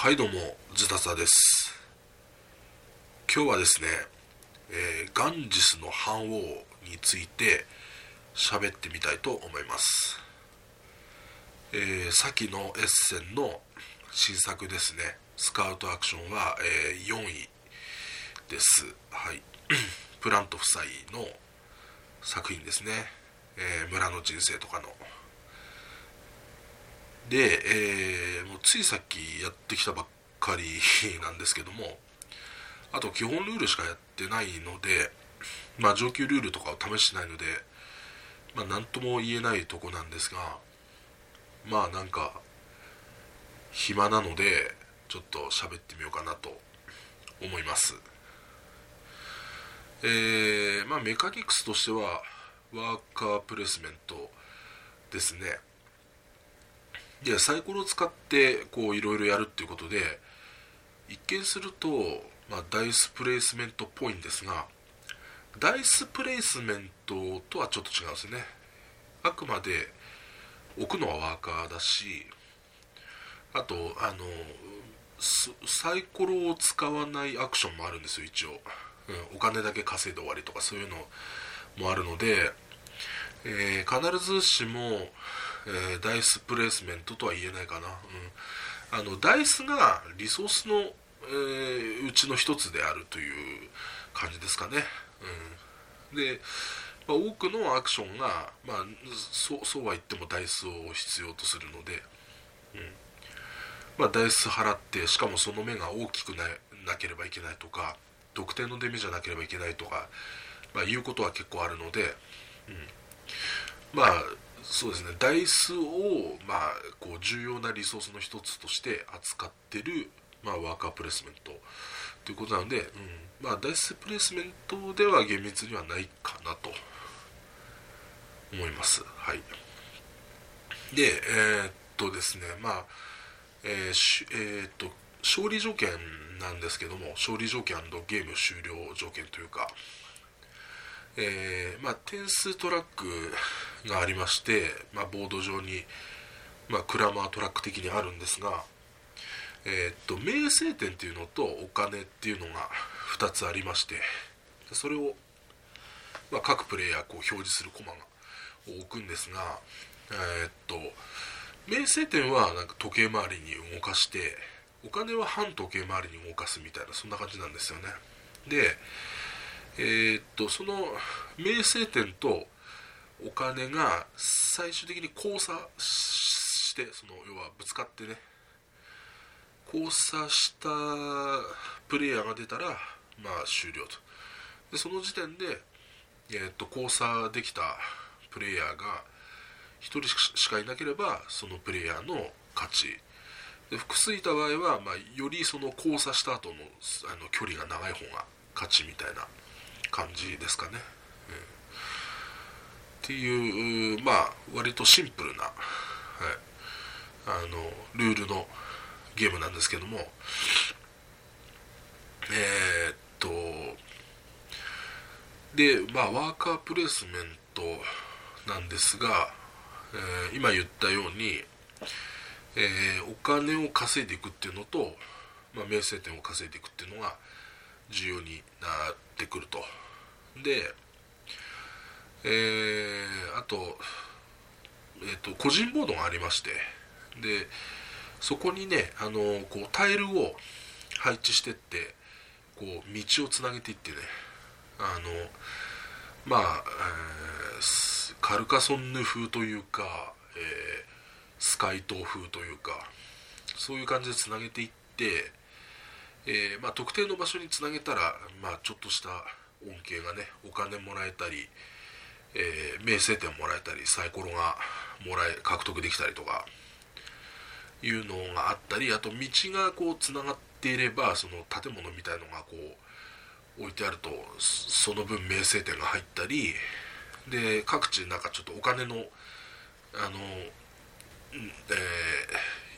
はいどうもズタザです。今日はですね、えー、ガンジスの反王について喋ってみたいと思います、えー、先のエッセンの新作ですね。スカウトアクションは、えー、4位です。はい。プラント夫妻の作品ですね、え、村の人生とかので、えー、もうついさっきやってきたばっかりなんですけどもあと基本ルールしかやってないのでまあ上級ルールとかを試してないのでまあ何とも言えないとこなんですがまあなんか暇なのでちょっと喋ってみようかなと思います。えー、まあメカニクスとしてはワーカープレスメントですね。でサイコロを使ってこういろいろやるっていうことで一見すると、まあ、ダイスプレイスメントっぽいんですがダイスプレイスメントとはちょっと違うんですよね。あくまで置くのはワーカーだしあとあのサイコロを使わないアクションもあるんですよ一応、うん、お金だけ稼いで終わりとかそういうのもあるので、えー、必ずしもえー、ダイスプレイスメントとは言えないかな、うん、あのダイスがリソースの、えー、うちの一つであるという感じですかね、うん、で、まあ、多くのアクションが、まあ、そそうは言ってもダイスを必要とするので、うん。まあ、ダイス払ってしかもその目が大きくななければいけないとか特定の出目じゃなければいけないとか、まあ、いうことは結構あるので、うん、まあそうですね。ダイスを、まあ、こう重要なリソースの一つとして扱ってる、まあ、ワーカープレスメント。ということなので、うん。まあ、ダイスプレスメントでは厳密にはないかなと。思います。はい、で、えー、っとですね、まあえーえー、っと勝利条件なんですけども勝利条件ゲーム終了条件というか、えーまあ、点数トラックがありまして、まあ、ボード上に、まあ、クラマートラック的にあるんですが、えー、っと名声点っていうのとお金っていうのが2つありましてそれを、ま、各プレイヤーこう表示するコマが置くんですが、えー、っと名声点はなんか時計回りに動かしてお金は反時計回りに動かすみたいなそんな感じなんですよね。でえー、っとその名声点とお金が最終的に交差してその要はぶつかってね交差したプレイヤーが出たらまあ終了と。でその時点で、えー、と交差できたプレイヤーが1人しかいなければそのプレイヤーの勝ち。で複数いた場合は、まあ、よりその交差した後のあの距離が長い方が勝ちみたいな。感じですかね。っていうまあ割とシンプルな、はい、あのルールのゲームなんですけども。えー、っとでまあワーカープレイスメントなんですが、えー、今言ったように、えー、お金を稼いでいくっていうのと、まあ、名声点を稼いでいくっていうのが重要になってくると。でえー、あと,、えーと、個人ボードがありましてでそこにねあのこうタイルを配置してってこう道をつなげていってねあのまあ、えー、カルカソンヌ風というか、えー、スカイ島風というかそういう感じでつなげていって、えーまあ、特定の場所につなげたら、まあ、ちょっとした恩恵がねお金もらえたりえー、名声点もらえたりサイコロがもらえ獲得できたりとかいうのがあったりあと道がこうつながっていればその建物みたいのがこう置いてあるとその分名声点が入ったりで各地なんかちょっとお金のあの、えー、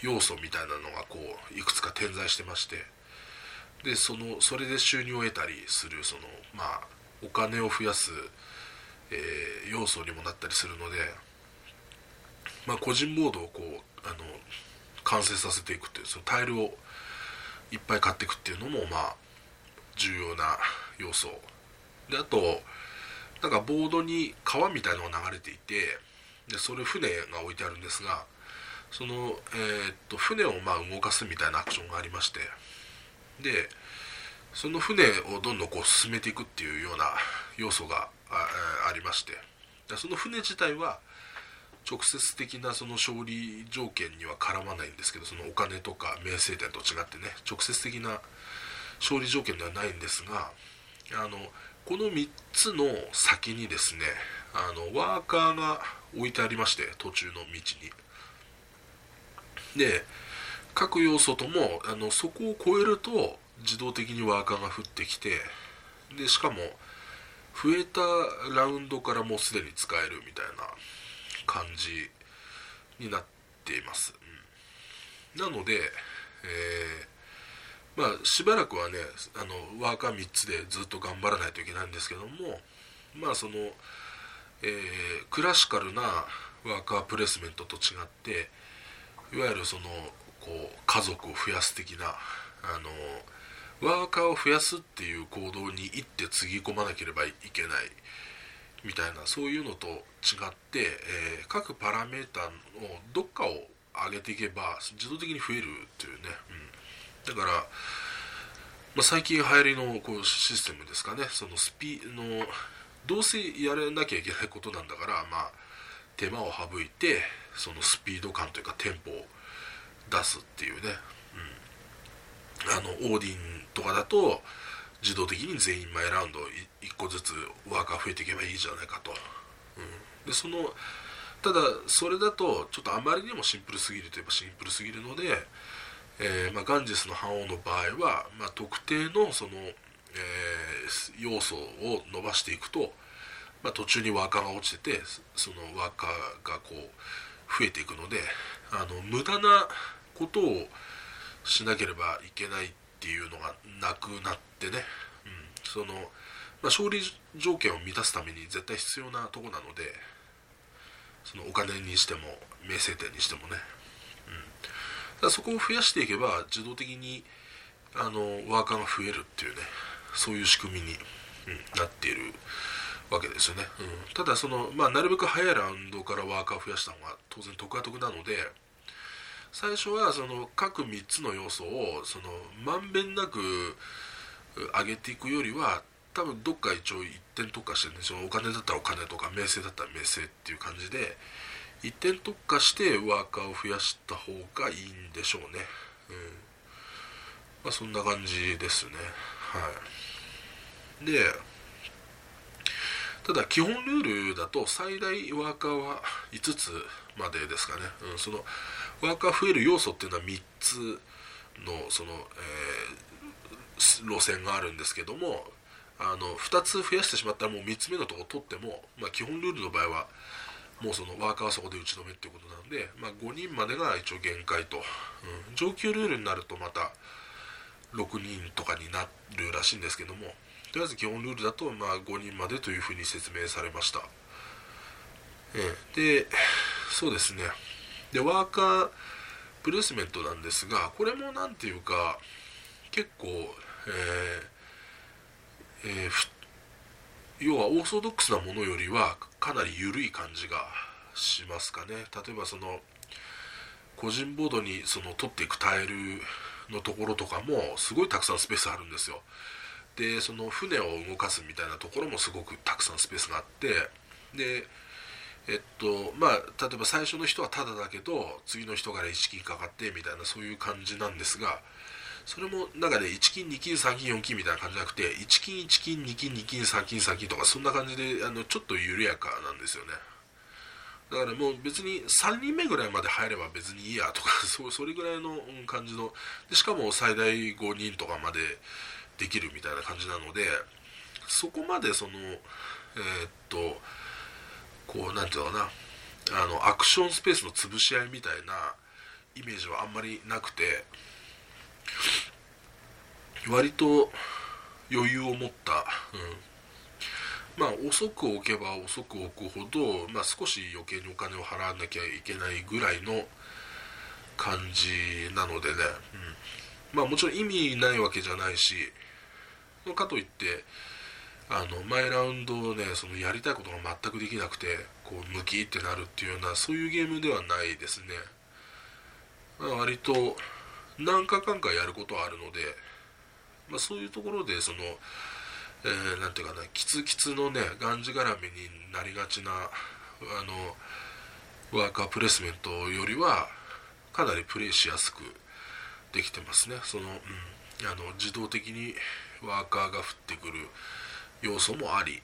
要素みたいなのがこういくつか点在してましてでそのそれで収入を得たりするそのまあお金を増やすえー、要素にもなったりするので、まあ、個人モードをこうあの完成させていくっていうそのタイルをいっぱい買っていくっていうのもまあ重要な要素。であとなんかボードに川みたいのが流れていてでそれ船が置いてあるんですがその、えー、っと船をま動かすみたいなアクションがありましてでその船をどんどんこう進めていくっていうような要素がありまして。その船自体は直接的なその勝利条件には絡まないんですけどそのお金とか名声点と違ってね直接的な勝利条件ではないんですがあのこの3つの先にですねあのワーカーが置いてありまして途中の道に。で各要素ともあのそこを超えると自動的にワーカーが降ってきてでしかも増えたラウンドからもうすでに使えるみたいな感じになっています、うん、なので、えー、まあしばらくはねあのワーカー3つでずっと頑張らないといけないんですけどもまあその、えー、クラシカルなワーカープレスメントと違っていわゆるそのこう家族を増やす的なあのワーカーを増やすっていう行動に一手つぎ込まなければいけないみたいなそういうのと違って、えー、各パラメーターのどっかを上げていけば自動的に増えるっていうね、うん、だから、まあ、最近流行りのこうシステムですかね。そのスピのどうせやらなきゃいけないことなんだから、まあ、手間を省いてそのスピード感というかテンポを出すっていうね、うん、あのオーディンとかだと自動的に全員前ラウンド1個ずつワーカー増えていけばいいじゃないかと、うん、でそのただそれだとちょっとあまりにもシンプルすぎるといえばシンプルすぎるので、えー、まあ、ガンジスの覇王の場合は、まあ、特定のその、えー、要素を伸ばしていくと、まあ、途中にワーカーが落ちててそのワーカーがこう増えていくのであの無駄なことをしなければいけないっていうのがなくなってね、うん、その、まあ、勝利条件を満たすために絶対必要なとこなのでそのお金にしても名声点にしてもね、うん、だそこを増やしていけば自動的にあのワーカーが増えるっていうねそういう仕組みに、うん、なっているわけですよね、うん、ただその、まあ、なるべく早いラウンドからワーカーを増やした方が当然得は得なので最初はその各3つの要素をそのまんべんなく上げていくよりは多分どっか一応一点特化してるんですよお金だったらお金とか名声だったら名声っていう感じで一点特化してワーカーを増やした方がいいんでしょうね、うんまあ、そんな感じですね。はい。でただ基本ルールだと最大ワーカーは5つまでですかね、うん、そのワーカー増える要素っていうのは3つのその、えー、路線があるんですけどもあの2つ増やしてしまったらもう3つ目のとこ取っても、まあ、基本ルールの場合はもうそのワーカーはそこで打ち止めっていうことなんで、まあ、5人までが一応限界と、うん、上級ルールになるとまた6人とかになるらしいんですけどもとりあえず基本ルールだとまあ5人までというふうに説明されました、えー、でそうですね。でワーカープレスメントなんですがこれも何ていうか結構、えーえー、要はオーソドックスなものよりはかなり緩い感じがしますかね。例えばその個人ボードにその取っていくタイルのところとかもすごいたくさんスペースあるんですよ。でその船を動かすみたいなところもすごくたくさんスペースがあってでえっとまあ例えば最初の人はタダだけど次の人から1金かかってみたいなそういう感じなんですがそれも中で1金2金3金4金みたいな感じじゃなくて1金1金2金2金3金3金とかそんな感じであのちょっと緩やかなんですよね。だからもう別に3人目ぐらいまで入れば別にいいやとか そそれぐらいの感じのでしかも最大5人とかまでできるみたいな感じなのでそこまでそのえー、っとこう何て言うのかな。あのアクションスペースの潰し合いみたいなイメージはあんまりなくて割と余裕を持った、うん、まあ遅く置けば遅く置くほど、まあ、少し余計にお金を払わなきゃいけないぐらいの感じなのでね、うん。まあもちろん意味ないわけじゃないしかといってあの毎ラウンドねそのやりたいことが全くできなくてこうムキってなるっていうようなそういうゲームではないですね、ま、割と何回かんかやることはあるので、まあ、そういうところでそのえー、なんていうかなキツキツのねがんじがらめになりがちなあのワーカープレスメントよりはかなりプレイしやすくできてますね。その、うん、あの自動的にワーカーが降ってくる要素もあり、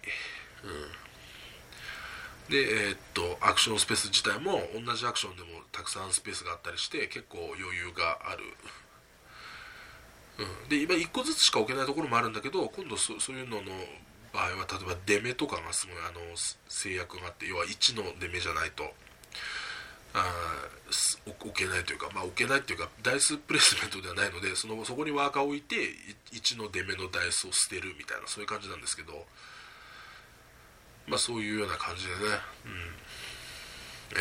うん、でえー、っとアクションスペース自体も同じアクションでもたくさんスペースがあったりして結構余裕がある。うん、で今1個ずつしか置けないところもあるんだけど今度そそういうのの場合は例えば出目とかがすごいあの制約があって要は1の出目じゃないと。あ置けないというか、まあ、置けないというかダイスプレスメントではないのでそのそこにワーカーを置いて1の出目のダイスを捨てるみたいなそういう感じなんですけど、まあ、そういうような感じでね、うん。え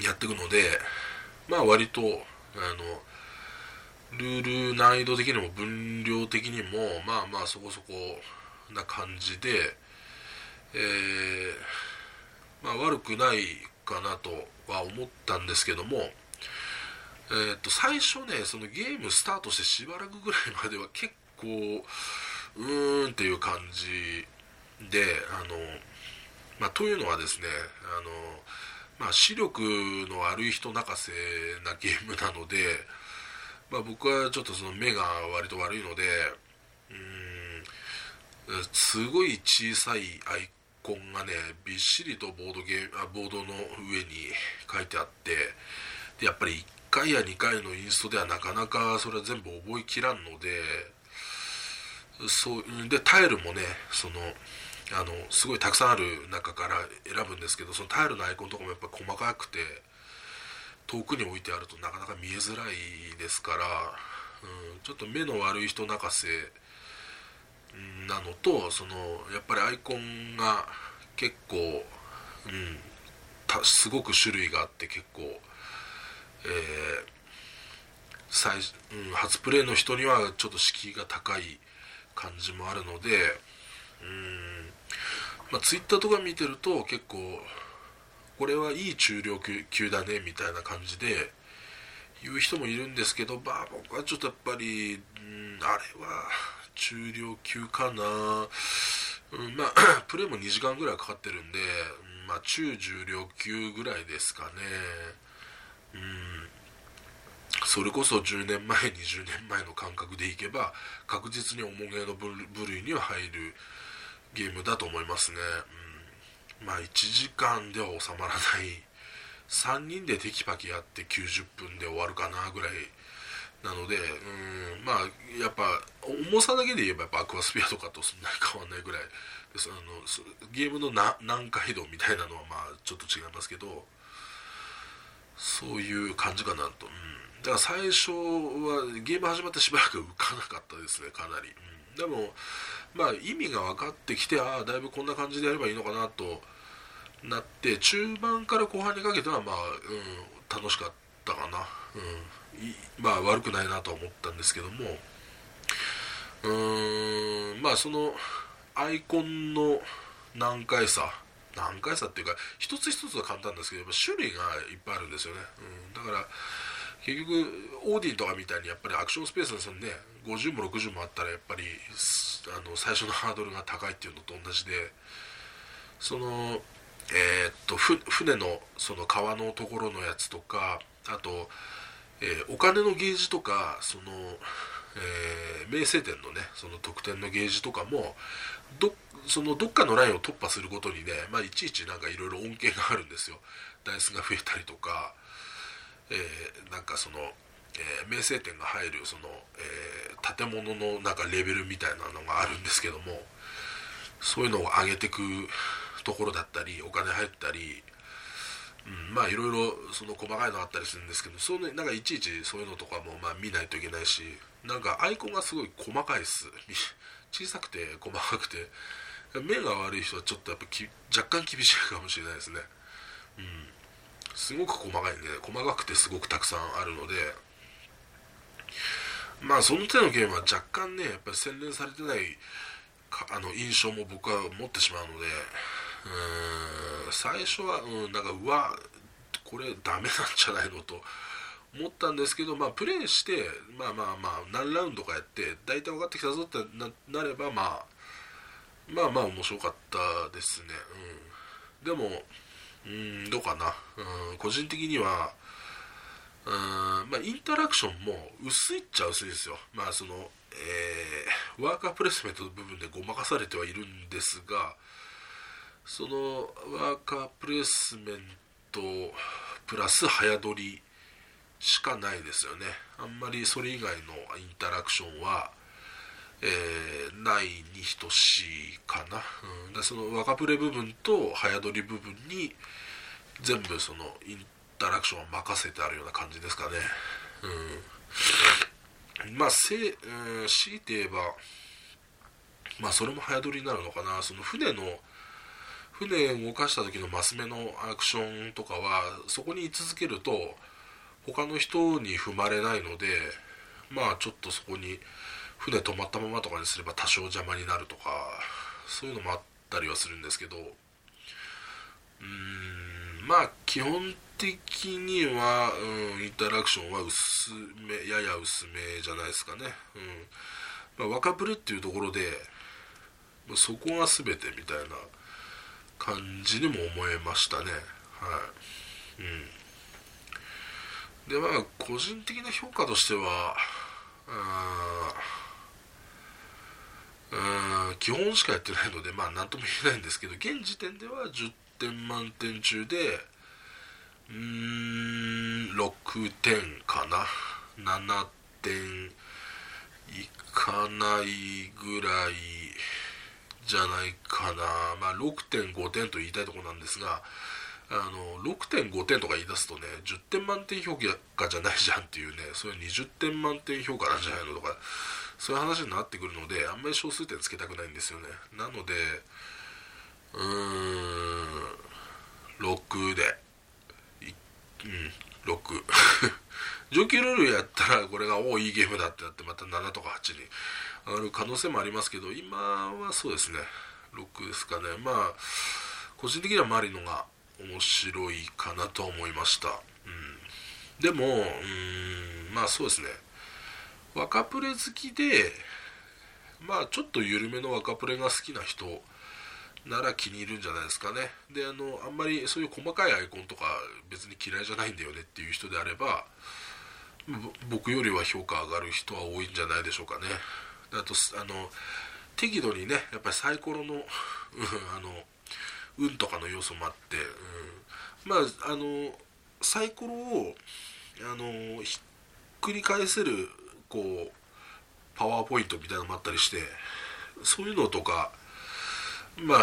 ー、やっていくので、まあ、割とあのルール難易度的にも分量的にもまあまあそこそこな感じで、えー、まあ、悪くないかなとは思ったんですけども、えー、と最初ねそのゲームスタートしてしばらくぐらいまでは結構うーんっていう感じであの、まあ、というのはですねあの、まあ、視力の悪い人泣かせなゲームなのでまあ、僕はちょっとその目が割と悪いのでうんすごい小さいアイコンがねびっしりとボードゲームあボードの上に書いてあってでやっぱり1回や2回のインストではなかなかそれは全部覚えきらんのでそうでタイルもねそのあのすごいたくさんある中から選ぶんですけどそのタイルのアイコンとかもやっぱ細かくて遠くに置いてあるとなかなか見えづらいですから、うん、ちょっと目の悪い人泣かせなのとそのやっぱりアイコンが結構、うん、すごく種類があって結構、えー最うん、初プレイの人にはちょっと敷居が高い感じもあるので、うんまあ、ツイッターとか見てると結構これはいい中量級だねみたいな感じで言う人もいるんですけど、まあ、僕はちょっとやっぱり、うん、あれは中量級かな、うん、まあ プレーも2時間ぐらいかかってるんで、まあ、中重量級ぐらいですかね、うん、それこそ10年前 20年前の感覚でいけば確実に重げの部類には入るゲームだと思いますね、うん。まあ1時間では収まらない。3人でテキパキやって90分で終わるかなぐらいなのでうんまあやっぱ重さだけで言えばやっぱアクアスピアとかとそんなに変わんないぐらいです。あのゲームのな難解度みたいなのはまあちょっと違いますけどそういう感じかなと、うん、だから最初はゲーム始まってしばらく浮かなかったですねかなり、うん、でもまあ意味が分かってきてああだいぶこんな感じでやればいいのかなとなって中盤から後半にかけてはまあ、うん、楽しかった。たかな、うん、まあ悪くないなとは思ったんですけども。うーんまあそのアイコンの難解さ。難解さっていうか一つ一つは簡単ですけど種類がいっぱいあるんですよね、うん、だから結局オーディンとかみたいにやっぱりアクションスペースですよね。50も60もあったらやっぱりあの最初のハードルが高いっていうのと同じで。そのえー、っと船のその川のところのやつとかあと、えー、お金のゲージとかその、えー、名声点のねその得点のゲージとかもどそのどっかのラインを突破するごとにね、まあ、いちいちなんかいろいろ恩恵があるんですよ。ダイスが増えたりとか、えー、なんかその、え名声点が入るその、え建物のなんかレベルみたいなのがあるんですけどもそういうのを上げていくところだったりお金入ったり、うん、まあいろいろその細かいのあったりするんですけどそう、ね、なんかいちいちそういうのとかもまあ見ないといけないしなんかアイコンがすごい細かいっす。小さくて細かくて。目が悪い人はちょっとやっぱき若干厳しいかもしれないですね。うん。すごく細かいんで細かくてすごくたくさんあるので。まあその手のゲームは若干ねやっぱり洗練されてないあの印象も僕は持ってしまうので。うん最初は、うん、なんかうわこれダメなんじゃないのと思ったんですけど、まあ、プレイしてまあまあまあ何ラウンドかやって大体分かってきたぞってなれば、まあ、まあまあ面白かったですね、うん、でもうんどうかな、うん、個人的にはうんまあ、インタラクションも薄いっちゃ薄いですよ、まあそのえー、ワーカープレスメントの部分でごまかされてはいるんですがそのワーカープレスメントプラス早撮りしかないですよね。あんまりそれ以外のインタラクションは、えー、ないに等しいかな、うん、でその若プレ部分と早撮り部分に全部そのインタラクションを任せてあるような感じですかね。うん。まあせ、うん、強いて言えばまあそれも早撮りになるのかな。その船の船を動かした時のマス目のアクションとかはそこに居続けると他の人に踏まれないのでまあちょっとそこに船止まったままとかにすれば多少邪魔になるとかそういうのもあったりはするんですけどうーんまあ基本的には、うん、インタラクションは薄めやや薄めじゃないですかね、うん。まあ、若プレっていうところでそこが全てみたいな感じにも思えましたね。はい。うん。でまあ個人的な評価としてはうん基本しかやってないのでまあ何とも言えないんですけど現時点では10点満点中でうん6点かな。7点いかないぐらいじゃないかな。まあ6.5点と言いたいとこなんですがあの6.5点とか言い出すとね10点満点評価じゃないじゃんっていうねそれ20点満点評価なんじゃないのとかそういう話になってくるのであんまり小数点つけたくないんですよね。なのでうーん6でうん6上級ルールやったらこれがおおいいゲームだってなってまた7とか8に上がる可能性もありますけど今はそうですね。6ですかね。まあ個人的にはマリノが面白いかなと思いました、うん、でもうんまあそうですね。若プレ好きでまあちょっと緩めの若プレが好きな人なら気に入るんじゃないですかね。であのあんまりそういう細かいアイコンとか別に嫌いじゃないんだよねっていう人であれば僕よりは評価上がる人は多いんじゃないでしょうかね。あとあの適度にねやっぱりサイコロの あの運とかの要素もあって、うん、まああのサイコロをあのひっくり返せるこうパワーポイントみたいなのもあったりしてそういうのとかまあ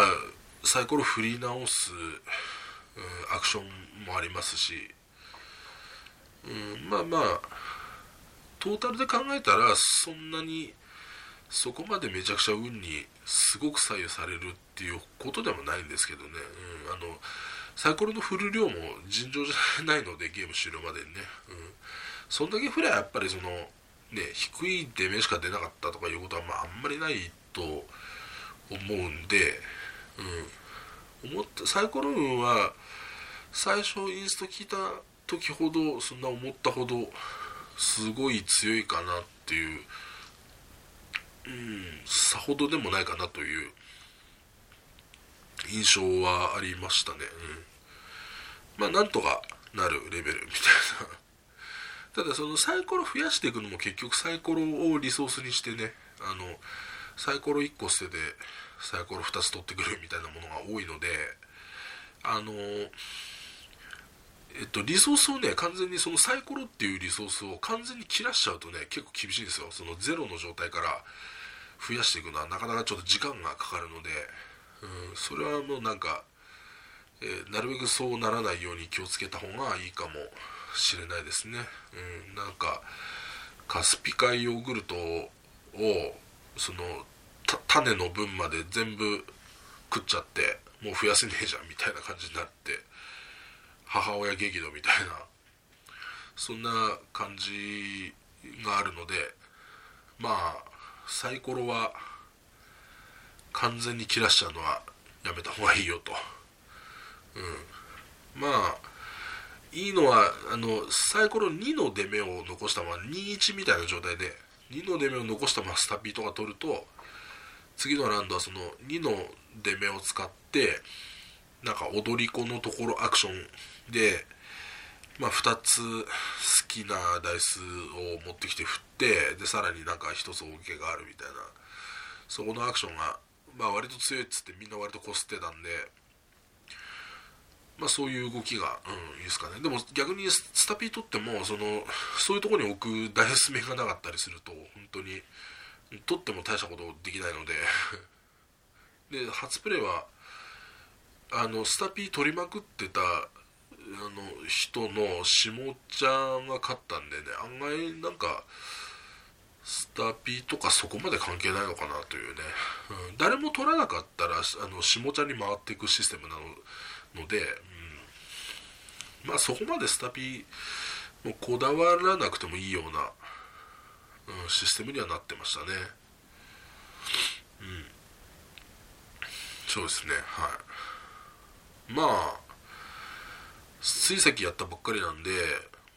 サイコロ振り直す、うん、アクションもありますし、うん、まあまあトータルで考えたらそんなにそこまでめちゃくちゃ運にすごく左右されるっていうことでもないんですけどね、うん、あのサイコロの振る量も尋常じゃないのでゲーム終了までにね、うん、そんだけ振りゃやっぱりその、ね、低い出目しか出なかったとかいうことは、まあ、あんまりないと思うんで、うん、思ったサイコロ運は最初インスト聞いた時ほどそんな思ったほどすごい強いかなっていううんさほどでもないかなという印象はありましたね、うん、まあなんとかなるレベルみたいな。ただそのサイコロ増やしていくのも結局サイコロをリソースにしてねあのサイコロ1個捨ててサイコロ2つ取ってくるみたいなものが多いのであのえっと、リソースをね完全にそのサイコロっていうリソースを完全に切らしちゃうとね結構厳しいんですよ。そのゼロの状態から増やしていくのはなかなかちょっと時間がかかるので、うん、それはもうなんか、えー、なるべくそうならないように気をつけた方がいいかもしれないですね、うん、なんかカスピ海ヨーグルトをその種の分まで全部食っちゃってもう増やせねえじゃんみたいな感じになって母親激怒みたいなそんな感じがあるのでまあサイコロは完全に切らしちゃうのはやめた方がいいよと、うん、まあいいのはあのサイコロ2の出目を残したまま21みたいな状態で2の出目を残したままスタピーとか取ると次のラウンドはその2の出目を使ってなんか踊り子のところアクションで、まあ、2つ好きなダイスを持ってきて振ってでさらになんか1つ恩恵があるみたいな。そこのアクションが、まあ、割と強いっつってみんな割とこすってたんで、まあ、そういう動きが、うん、いいですかね。でも逆にスタピー取ってもそのそういうところに置くダイス目がなかったりすると本当に取っても大したことできないので。で初プレイはあのスタピー取りまくってたの人の下ちゃんが勝ったんでね案外なんかスタピーとかそこまで関係ないのかなというね、うん、誰も取らなかったらあの下ちゃんに回っていくシステムなので、うん、まあそこまでスタピーもこだわらなくてもいいような、うん、システムにはなってましたね。うん。そうですねはい。まあついさっきやったばっかりなんで,、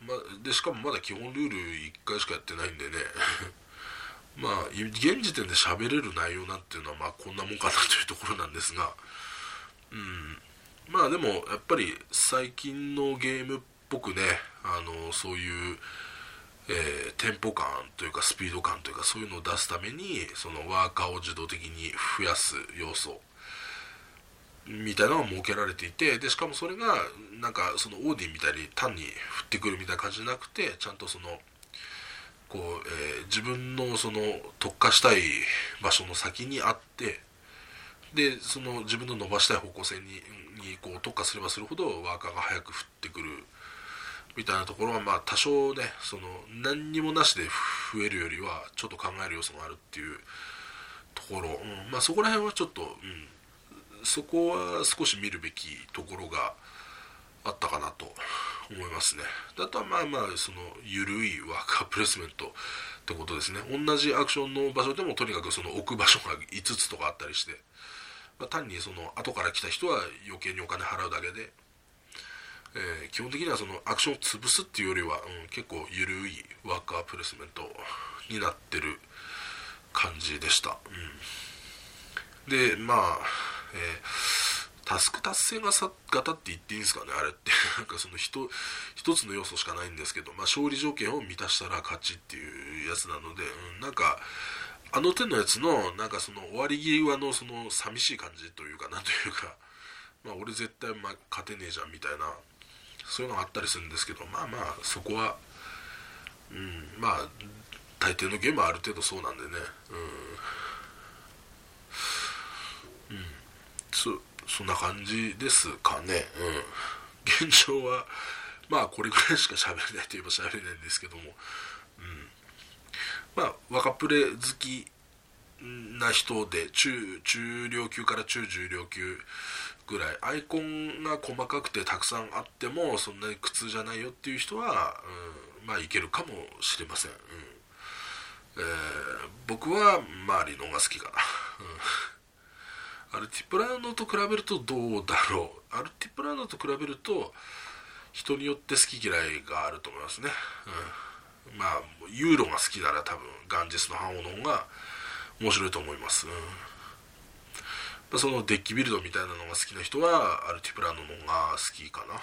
までしかもまだ基本ルール1回しかやってないんでね。まあ現時点で喋れる内容なんていうのはまあこんなもんかなというところなんですが。うん。まあでもやっぱり最近のゲームっぽくねあのそういう、えー、テンポ感というかスピード感というかそういうのを出すためにそのワーカーを自動的に増やす要素みたいなのが設けられていてでしかもそれがなんかそのオーディンみたいに単に降ってくるみたいな感じじゃなくてちゃんとそのこう、えー、自分のその特化したい場所の先にあってでその自分の伸ばしたい方向性ににこう特化すればするほどワーカーが早く降ってくるみたいなところはまあ多少ねその何にもなしで増えるよりはちょっと考える要素があるっていうところ、うん、まあそこら辺はちょっと、うん。そこは少し見るべきところがあったかなと思いますね。あとはまあまあその緩いワーカープレスメントってことですね。同じアクションの場所でもとにかくその置く場所が5つとかあったりして、まあ、単にその後から来た人は余計にお金払うだけで、えー、基本的にはそのアクションを潰すっていうよりは、うん、結構緩いワーカープレスメントになってる感じでした。うん、でまあえー、タスク達成型って言っていいんですかねあれって。なんかその一一つの要素しかないんですけど、まあ、勝利条件を満たしたら勝ちっていうやつなので、うん、なんかあの手のやつのなんかその終わり際のその寂しい感じというかなんというか、まあ、俺絶対ま勝てねえじゃんみたいなそういうのがあったりするんですけどまあまあそこは、うん、まあ大抵のゲームはある程度そうなんでね、うん。そそんな感じですかね。うん。現状はまあこれぐらいしか喋れないといえば喋れないんですけども、うん、まあ若プレ好きな人で中中量級から中重量級ぐらい。アイコンが細かくてたくさんあってもそんなに苦痛じゃないよっていう人は、うん、まあいけるかもしれません、うん。えー、僕は周りのが好きかな、うん。アルティプラノと比べるとどうだろう？アルティプラノと比べると人によって好き嫌いがあると思いますね、うん、まあユーロが好きなら多分ガンジスの反応の方が面白いと思います、うん。ま、そのデッキビルドみたいなのが好きな人はアルティプラノの方が好きかな、うん。ま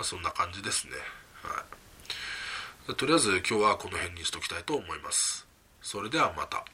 あ、そんな感じですね。はい。とりあえず今日はこの辺にしときたいと思います。それではまた。